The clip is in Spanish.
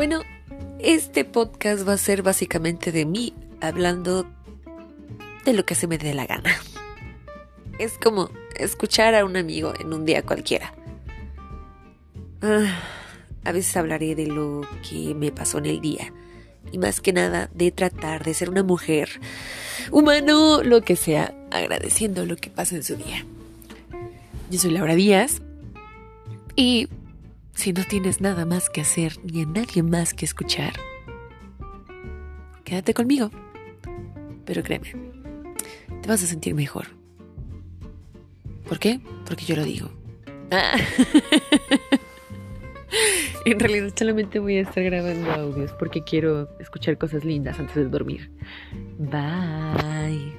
Bueno, este podcast va a ser básicamente de mí hablando de lo que se me dé la gana. Es como escuchar a un amigo en un día cualquiera. Ah, a veces hablaré de lo que me pasó en el día. Y más que nada de tratar de ser una mujer, humano, lo que sea, agradeciendo lo que pasa en su día. Yo soy Laura Díaz y si no tienes nada más que hacer ni a nadie más que escuchar, quédate conmigo. Pero créeme, te vas a sentir mejor. ¿Por qué? Porque yo lo digo. Ah. en realidad solamente voy a estar grabando audios porque quiero escuchar cosas lindas antes de dormir. Bye.